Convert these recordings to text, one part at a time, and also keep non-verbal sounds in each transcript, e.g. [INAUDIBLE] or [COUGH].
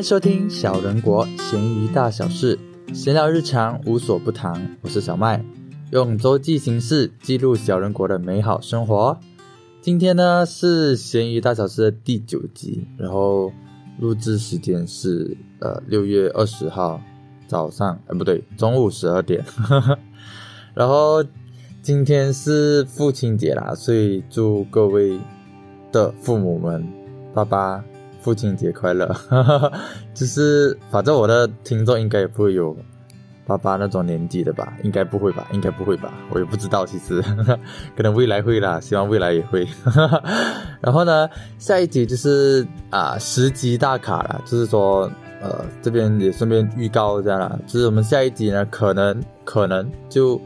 迎收听小人国闲鱼大小事，闲聊日常无所不谈。我是小麦，用周记形式记录小人国的美好生活。今天呢是闲鱼大小事的第九集，然后录制时间是呃六月二十号早上，呃不对，中午十二点。[LAUGHS] 然后今天是父亲节啦，所以祝各位的父母们，爸爸。父亲节快乐，[LAUGHS] 就是反正我的听众应该也不会有爸爸那种年纪的吧？应该不会吧？应该不会吧？我也不知道，其实 [LAUGHS] 可能未来会啦，希望未来也会。[LAUGHS] 然后呢，下一集就是啊十集大卡了，就是说呃这边也顺便预告一下啦，就是我们下一集呢可能可能就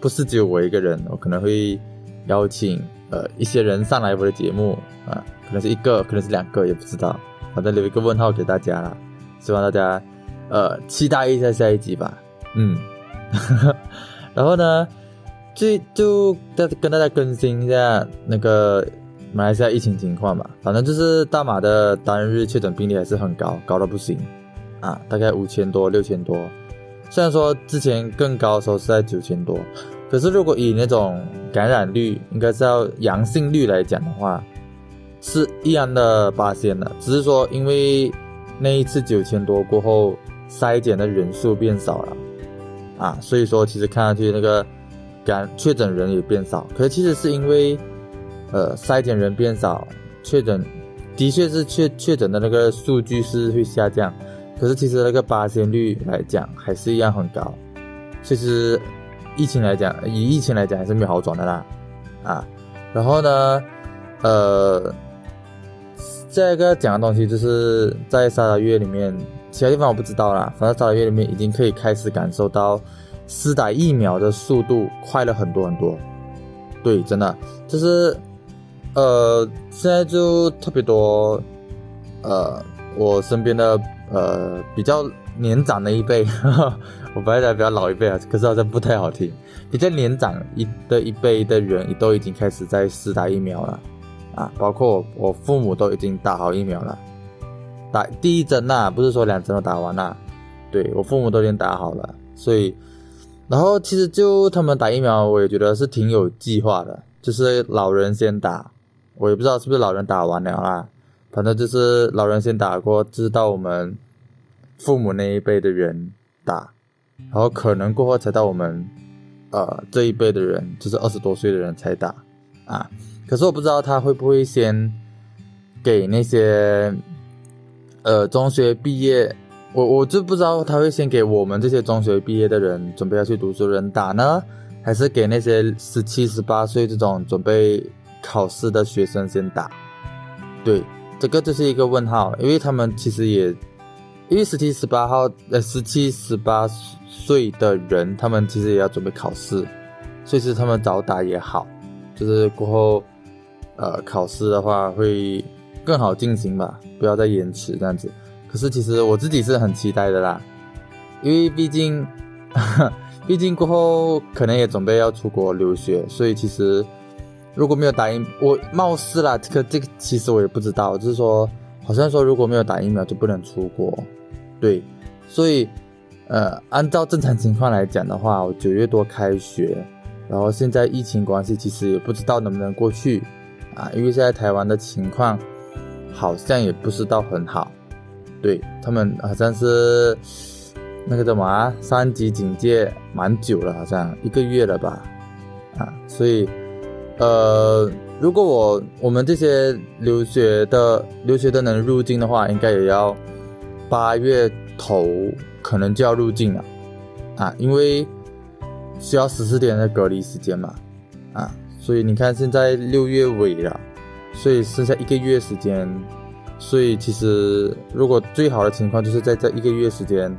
不是只有我一个人，我可能会邀请呃一些人上来我的节目啊。可能是一个，可能是两个，也不知道。反正留一个问号给大家啦，希望大家呃期待一下下一集吧。嗯，[LAUGHS] 然后呢，就就再跟大家更新一下那个马来西亚疫情情况吧。反正就是大马的单日确诊病例还是很高，高到不行啊，大概五千多、六千多。虽然说之前更高的时候是在九千多，可是如果以那种感染率，应该是要阳性率来讲的话。是一样的八线的，只是说因为那一次九千多过后，筛检的人数变少了，啊，所以说其实看上去那个感确诊人也变少，可是其实是因为，呃，筛检人变少，确诊的确是确确诊的那个数据是会下降，可是其实那个八线率来讲还是一样很高，其实疫情来讲，以疫情来讲还是没有好转的啦，啊，然后呢，呃。这个讲的东西就是在沙拉月里面，其他地方我不知道啦。反正沙拉月里面已经可以开始感受到，施打疫苗的速度快了很多很多。对，真的就是，呃，现在就特别多，呃，我身边的呃比较年长的一辈，[LAUGHS] 我本来讲比较老一辈啊，可是好像不太好听。比较年长一的一辈的人，都已经开始在试打疫苗了。啊，包括我，我父母都已经打好疫苗了，打第一针呐，不是说两针都打完了，对我父母都已经打好了，所以，然后其实就他们打疫苗，我也觉得是挺有计划的，就是老人先打，我也不知道是不是老人打完了啦，反正就是老人先打过，知道我们父母那一辈的人打，然后可能过后才到我们，呃这一辈的人，就是二十多岁的人才打，啊。可是我不知道他会不会先给那些呃中学毕业，我我就不知道他会先给我们这些中学毕业的人准备要去读书的人打呢，还是给那些十七十八岁这种准备考试的学生先打？对，这个就是一个问号，因为他们其实也因为十七十八号呃十七十八岁的人，他们其实也要准备考试，所以是他们早打也好，就是过后。呃，考试的话会更好进行吧，不要再延迟这样子。可是其实我自己是很期待的啦，因为毕竟，[LAUGHS] 毕竟过后可能也准备要出国留学，所以其实如果没有打疫，我貌似啦，这个这个其实我也不知道，就是说好像说如果没有打疫苗就不能出国，对，所以呃，按照正常情况来讲的话，我九月多开学，然后现在疫情关系，其实也不知道能不能过去。啊，因为现在台湾的情况好像也不是到很好，对他们好像是那个什么，三级警戒蛮久了，好像一个月了吧，啊，所以呃，如果我我们这些留学的留学的能入境的话，应该也要八月头可能就要入境了，啊，因为需要十四天的隔离时间嘛，啊。所以你看，现在六月尾了，所以剩下一个月时间。所以其实，如果最好的情况就是在这一个月时间，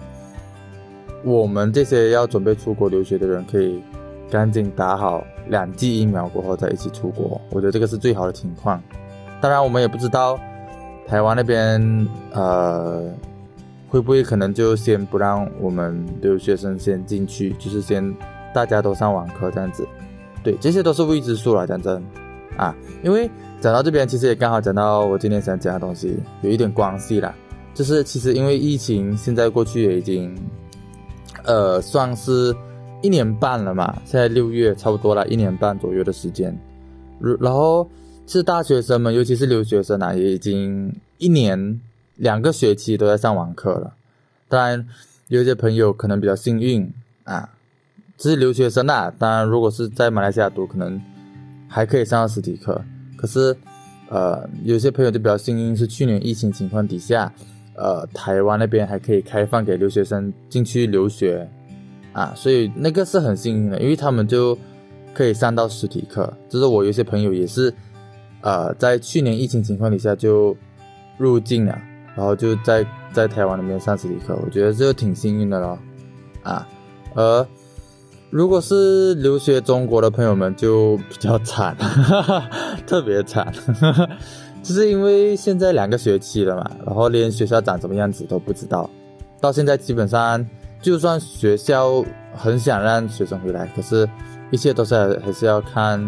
我们这些要准备出国留学的人，可以赶紧打好两剂疫苗过后再一起出国。我觉得这个是最好的情况。当然，我们也不知道台湾那边呃会不会可能就先不让我们留学生先进去，就是先大家都上网课这样子。对，这些都是未知数了，讲真，啊，因为讲到这边，其实也刚好讲到我今天想讲的东西，有一点关系啦，就是其实因为疫情，现在过去也已经，呃，算是一年半了嘛。现在六月差不多了，一年半左右的时间。然后是大学生们，尤其是留学生啊，也已经一年两个学期都在上网课了。当然，有些朋友可能比较幸运啊，只是留学生啊。当然，如果是在马来西亚读，可能还可以上到实体课。可是，呃，有些朋友就比较幸运，是去年疫情情况底下。呃，台湾那边还可以开放给留学生进去留学，啊，所以那个是很幸运的，因为他们就可以上到实体课。就是我有些朋友也是，呃，在去年疫情情况底下就入境了，然后就在在台湾那边上实体课，我觉得这挺幸运的咯，啊，而如果是留学中国的朋友们就比较惨，哈 [LAUGHS] 哈特别惨。[LAUGHS] 就是因为现在两个学期了嘛，然后连学校长什么样子都不知道，到现在基本上，就算学校很想让学生回来，可是，一切都是还是要看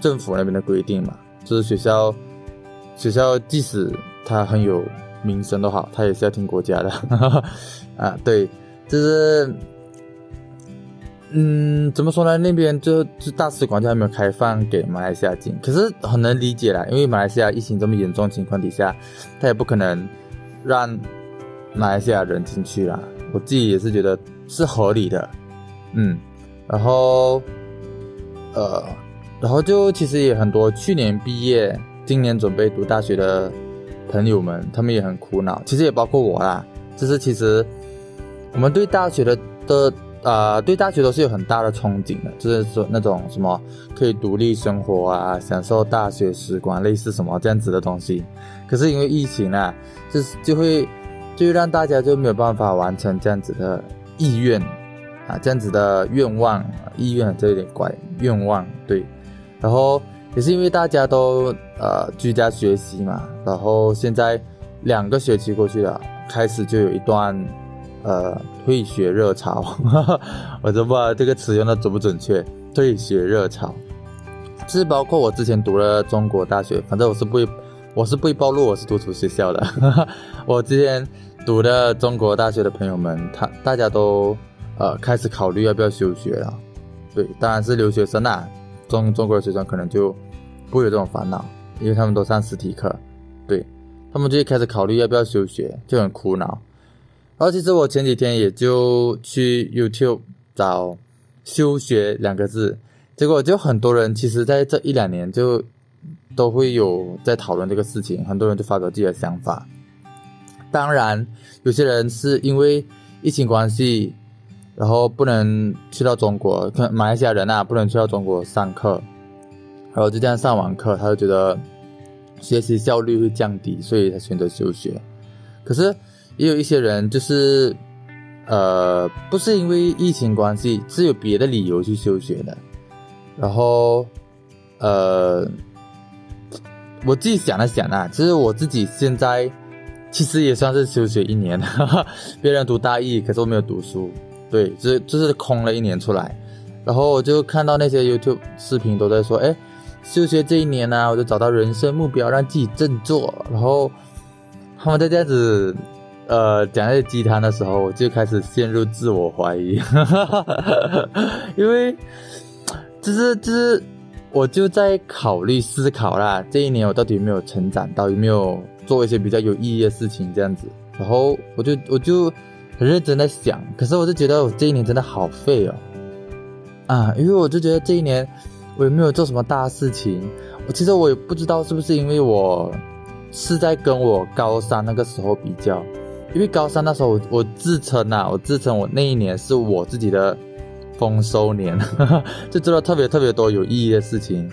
政府那边的规定嘛。就是学校，学校即使他很有名声都好，他也是要听国家的。[LAUGHS] 啊，对，就是。嗯，怎么说呢？那边就就大使馆就还没有开放给马来西亚进，可是很能理解啦，因为马来西亚疫情这么严重情况底下，他也不可能让马来西亚人进去啦。我自己也是觉得是合理的，嗯，然后呃，然后就其实也很多去年毕业、今年准备读大学的朋友们，他们也很苦恼，其实也包括我啦。就是其实我们对大学的的。呃，对大学都是有很大的憧憬的，就是说那种什么可以独立生活啊，享受大学时光，类似什么这样子的东西。可是因为疫情啊，就是就会就让大家就没有办法完成这样子的意愿啊，这样子的愿望，意愿这有点怪，愿望对。然后也是因为大家都呃居家学习嘛，然后现在两个学期过去了，开始就有一段。呃，退学热潮，[LAUGHS] 我都不知道这个词用的准不准确。退学热潮，是包括我之前读了中国大学，反正我是不会，我是不会暴露我是读什么学校的。[LAUGHS] 我之前读的中国大学的朋友们，他大家都呃开始考虑要不要休学了。对，当然是留学生啦，中中国的学生可能就不会有这种烦恼，因为他们都上实体课，对他们就开始考虑要不要休学，就很苦恼。然后其实我前几天也就去 YouTube 找“休学”两个字，结果就很多人其实在这一两年就都会有在讨论这个事情，很多人就发表自己的想法。当然，有些人是因为疫情关系，然后不能去到中国，马来西亚人啊不能去到中国上课，然后就这样上网课，他就觉得学习效率会降低，所以才选择休学。可是。也有一些人就是，呃，不是因为疫情关系，是有别的理由去休学的。然后，呃，我自己想了想啊，其实我自己现在其实也算是休学一年。哈哈别人读大一，可是我没有读书，对，就是就是空了一年出来。然后我就看到那些 YouTube 视频都在说，哎，休学这一年呢，我就找到人生目标，让自己振作。然后他们在这样子。呃，讲那些鸡汤的时候，我就开始陷入自我怀疑，[LAUGHS] 因为就是就是，我就在考虑思考啦，这一年我到底有没有成长到，有没有做一些比较有意义的事情这样子。然后我就我就很认真在想，可是我就觉得我这一年真的好废哦，啊，因为我就觉得这一年我也没有做什么大事情，我其实我也不知道是不是因为我是在跟我高三那个时候比较。因为高三那时候，我我自称呐，我自称我那一年是我自己的丰收年，就做了特别特别多有意义的事情，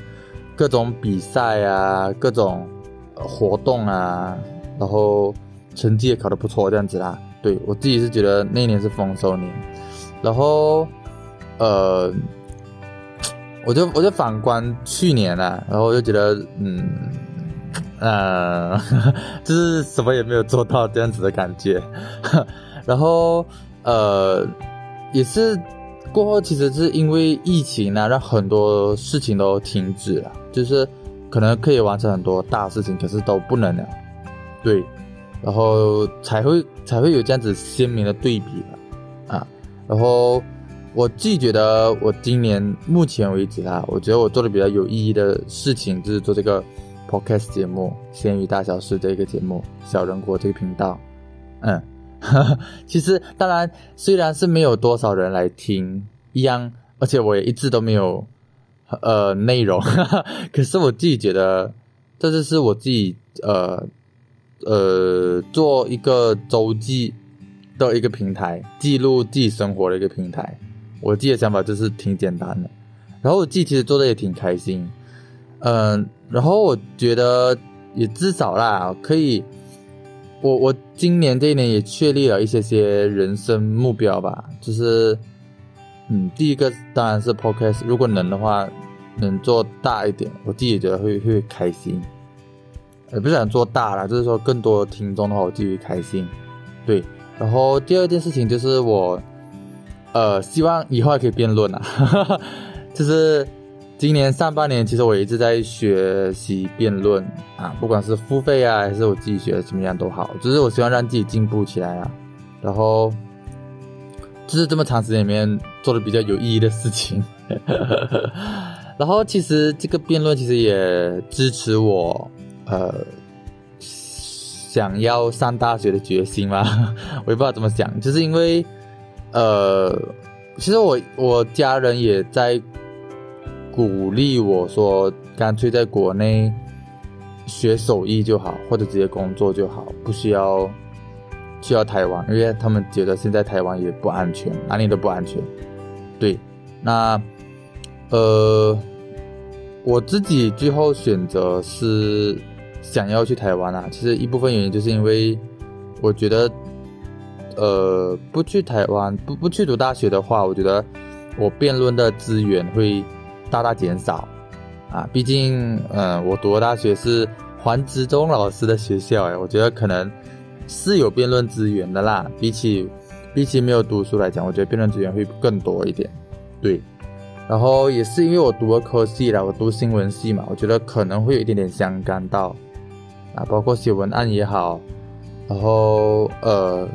各种比赛啊，各种活动啊，然后成绩也考得不错，这样子啦。对我自己是觉得那一年是丰收年，然后呃，我就我就反观去年啊，然后我就觉得嗯。呃，[LAUGHS] 就是什么也没有做到这样子的感觉，[LAUGHS] 然后呃，也是过后其实是因为疫情呢，让很多事情都停止了，就是可能可以完成很多大事情，可是都不能了。对，然后才会才会有这样子鲜明的对比吧，啊，然后我自己觉得我今年目前为止啊，我觉得我做的比较有意义的事情就是做这个 podcast 节目《咸鱼大小事》这个节目，小人国这个频道，嗯，[LAUGHS] 其实当然虽然是没有多少人来听一样，而且我也一直都没有呃内容，[LAUGHS] 可是我自己觉得这就是我自己呃。呃，做一个周记的一个平台，记录自己生活的一个平台。我自己的想法就是挺简单的，然后我自己其实做的也挺开心。嗯，然后我觉得也至少啦，可以，我我今年这一年也确立了一些些人生目标吧，就是，嗯，第一个当然是 podcast，如果能的话，能做大一点，我自己觉得会会开心。也不是想做大了，就是说更多听众的话，我继续开心。对，然后第二件事情就是我，呃，希望以后还可以辩论啊，[LAUGHS] 就是今年上半年，其实我一直在学习辩论啊，不管是付费啊，还是我自己学怎么样都好，就是我希望让自己进步起来啊。然后，就是这么长时间里面做的比较有意义的事情。[LAUGHS] 然后，其实这个辩论其实也支持我。呃，想要上大学的决心吗？[LAUGHS] 我也不知道怎么讲，就是因为，呃，其实我我家人也在鼓励我说，干脆在国内学手艺就好，或者直接工作就好，不需要需要台湾，因为他们觉得现在台湾也不安全，哪里都不安全。对，那呃，我自己最后选择是。想要去台湾啊，其实一部分原因就是因为我觉得，呃，不去台湾，不不去读大学的话，我觉得我辩论的资源会大大减少啊。毕竟，嗯，我读的大学是黄执中老师的学校，哎，我觉得可能是有辩论资源的啦。比起比起没有读书来讲，我觉得辩论资源会更多一点。对，然后也是因为我读了科系啦，我读新闻系嘛，我觉得可能会有一点点相干到。啊，包括写文案也好，然后呃，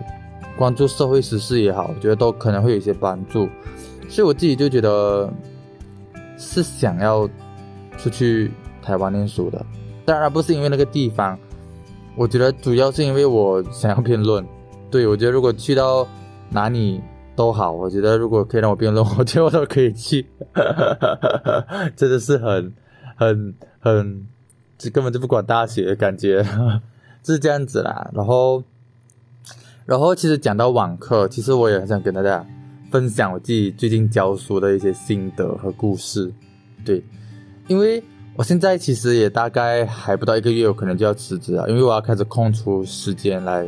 关注社会时事也好，我觉得都可能会有一些帮助。所以我自己就觉得是想要出去台湾念书的。当然不是因为那个地方，我觉得主要是因为我想要辩论。对我觉得如果去到哪里都好，我觉得如果可以让我辩论，我觉得我都可以去。[LAUGHS] 真的是很很很。根本就不管大学，感觉是这样子啦。然后，然后其实讲到网课，其实我也很想跟大家分享我自己最近教书的一些心得和故事。对，因为我现在其实也大概还不到一个月，我可能就要辞职了，因为我要开始空出时间来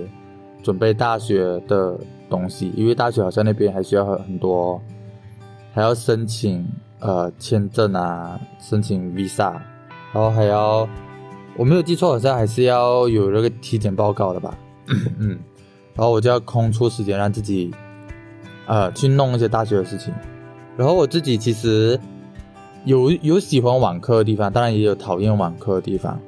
准备大学的东西。因为大学好像那边还需要很很多，还要申请呃签证啊，申请 visa，然后还要。我没有记错，好像还是要有那个体检报告的吧？嗯，然后我就要空出时间让自己，呃，去弄一些大学的事情。然后我自己其实有有喜欢网课的地方，当然也有讨厌网课的地方。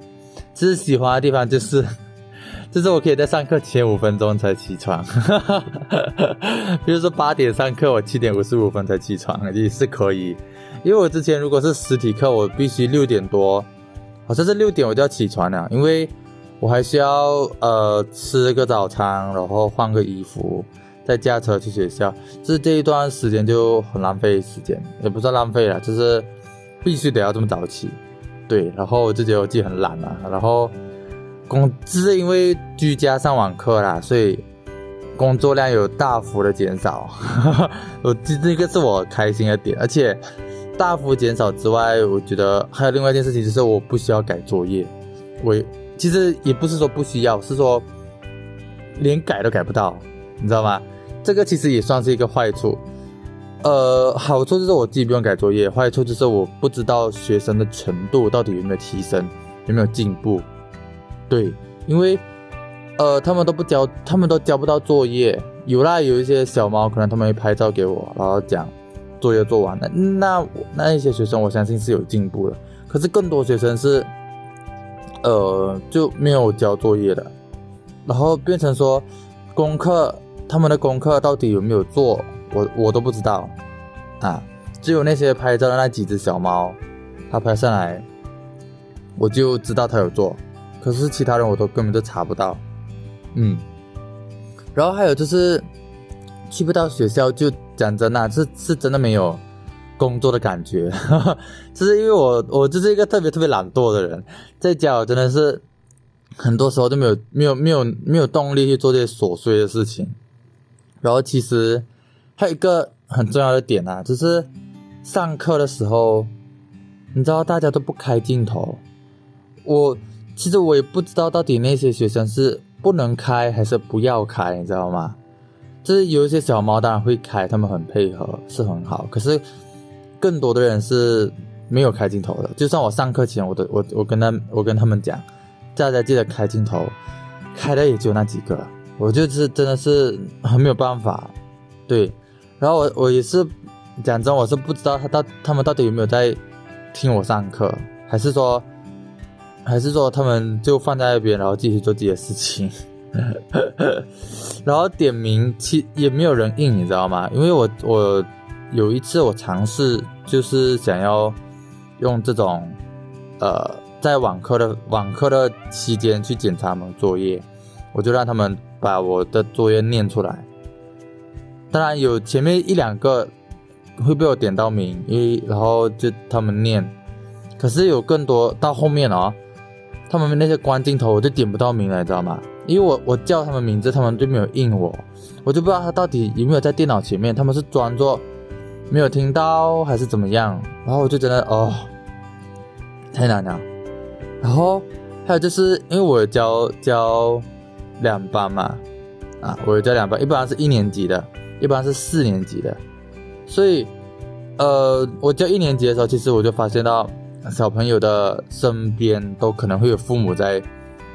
其实喜欢的地方就是，[LAUGHS] 就是我可以在上课前五分钟才起床，[LAUGHS] 比如说八点上课，我七点五十五分才起床也是可以。因为我之前如果是实体课，我必须六点多。好像是六点我就要起床了，因为我还需要呃吃个早餐，然后换个衣服，再驾车去学校。就是这一段时间就很浪费时间，也不算浪费了，就是必须得要这么早起。对，然后我就觉得我自己很懒啊，然后工就是因为居家上网课啦，所以工作量有大幅的减少。我这这个是我开心的点，而且。大幅减少之外，我觉得还有另外一件事情，就是我不需要改作业。我其实也不是说不需要，是说连改都改不到，你知道吗？这个其实也算是一个坏处。呃，好处就是我自己不用改作业，坏处就是我不知道学生的程度到底有没有提升，有没有进步。对，因为呃，他们都不交，他们都交不到作业。有啦，有一些小猫，可能他们会拍照给我，然后讲。作业做完了，那那一些学生我相信是有进步的。可是更多学生是，呃，就没有交作业的。然后变成说功课，他们的功课到底有没有做，我我都不知道啊。只有那些拍照的那几只小猫，他拍上来，我就知道他有做。可是其他人我都根本就查不到，嗯。然后还有就是去不到学校，就讲真呐，是是真的没有工作的感觉。[LAUGHS] 就是因为我我就是一个特别特别懒惰的人，在家我真的是很多时候都没有没有没有没有动力去做这些琐碎的事情。然后其实还有一个很重要的点啊，就是上课的时候，你知道大家都不开镜头，我。其实我也不知道到底那些学生是不能开还是不要开，你知道吗？就是有一些小猫当然会开，他们很配合，是很好。可是更多的人是没有开镜头的。就算我上课前，我都我我跟他我跟他们讲，大家记得开镜头，开的也就那几个。我就是真的是很没有办法，对。然后我我也是讲真，我是不知道他到他们到底有没有在听我上课，还是说。还是说他们就放在那边，然后继续做自己的事情，[LAUGHS] 然后点名其也没有人应，你知道吗？因为我我有一次我尝试就是想要用这种呃在网课的网课的期间去检查他们作业，我就让他们把我的作业念出来。当然有前面一两个会被我点到名，因为然后就他们念，可是有更多到后面哦。他们那些关镜头，我就点不到名了，你知道吗？因为我我叫他们名字，他们就没有应我，我就不知道他到底有没有在电脑前面，他们是装作没有听到还是怎么样。然后我就觉得哦，太难了。然后还有就是因为我教教两班嘛，啊，我教两班，一般是一年级的，一般是四年级的，所以呃，我教一年级的时候，其实我就发现到。小朋友的身边都可能会有父母在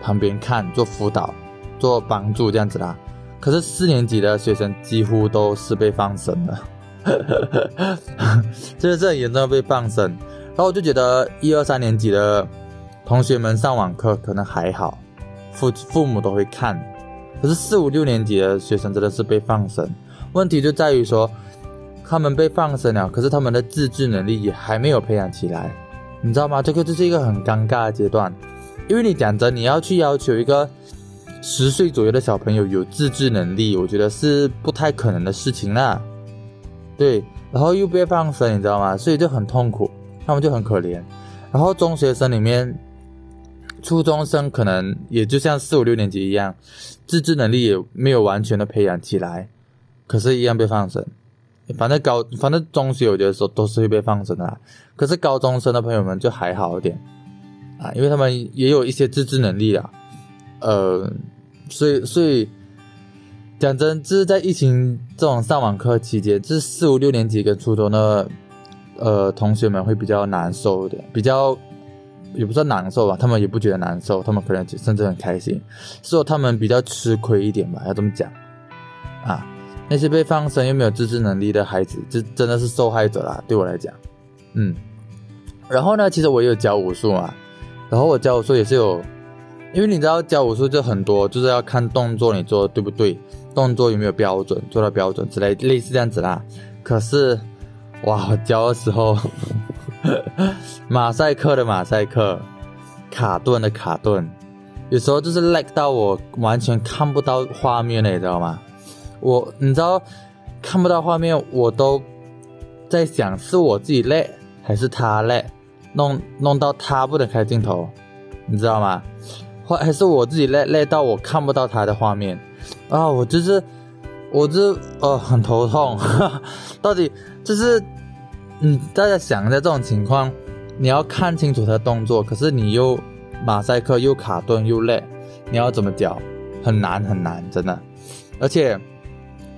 旁边看、做辅导、做帮助这样子啦。可是四年级的学生几乎都是被放生的，[LAUGHS] 就是这很严重被放生。然后我就觉得一二三年级的同学们上网课可能还好，父父母都会看。可是四五六年级的学生真的是被放生，问题就在于说他们被放生了，可是他们的自制能力也还没有培养起来。你知道吗？这个就是一个很尴尬的阶段，因为你讲着你要去要求一个十岁左右的小朋友有自制能力，我觉得是不太可能的事情啦。对，然后又被放生，你知道吗？所以就很痛苦，他们就很可怜。然后中学生里面，初中生可能也就像四五六年级一样，自制能力也没有完全的培养起来，可是，一样被放生。反正高，反正中学我觉得说都是会被放生的，可是高中生的朋友们就还好一点啊，因为他们也有一些自制能力啊，呃，所以所以讲真，就是在疫情这种上网课期间，就是四五六年级跟初中的呃同学们会比较难受一点，比较也不算难受吧，他们也不觉得难受，他们可能甚至很开心，说他们比较吃亏一点吧，要这么讲啊。那些被放生又没有自制能力的孩子，这真的是受害者啦。对我来讲，嗯，然后呢，其实我也有教武术嘛，然后我教武术也是有，因为你知道教武术就很多，就是要看动作你做的对不对，动作有没有标准，做到标准之类，类似这样子啦。可是，哇，教的时候，[LAUGHS] 马赛克的马赛克，卡顿的卡顿，有时候就是 lag 到我完全看不到画面了，你知道吗？我你知道看不到画面，我都在想是我自己累还是他累，弄弄到他不能开镜头，你知道吗？或还是我自己累累到我看不到他的画面啊！我就是我这呃很头痛，[LAUGHS] 到底就是嗯大家想一下这种情况，你要看清楚他的动作，可是你又马赛克又卡顿又累，你要怎么教？很难很难，真的，而且。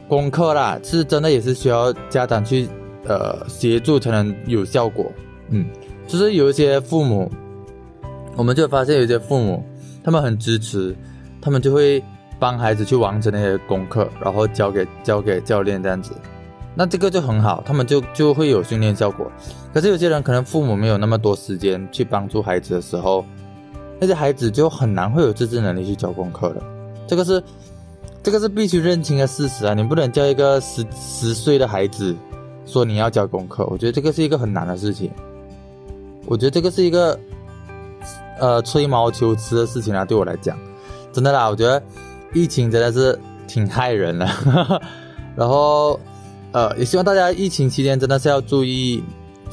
功课啦，是真的也是需要家长去呃协助才能有效果。嗯，就是有一些父母，我们就发现有一些父母，他们很支持，他们就会帮孩子去完成那些功课，然后交给交给教练这样子。那这个就很好，他们就就会有训练效果。可是有些人可能父母没有那么多时间去帮助孩子的时候，那些孩子就很难会有自制能力去交功课了。这个是这个是必须认清的事实啊！你不能叫一个十十岁的孩子说你要交功课，我觉得这个是一个很难的事情。我觉得这个是一个呃吹毛求疵的事情啊，对我来讲，真的啦，我觉得疫情真的是挺害人的。[LAUGHS] 然后呃，也希望大家疫情期间真的是要注意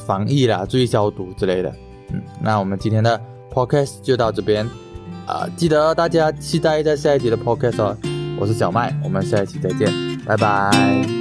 防疫啦，注意消毒之类的。嗯，那我们今天的 podcast 就到这边啊，记得大家期待在下一集的 podcast 哦。我是小麦，我们下一期再见，拜拜。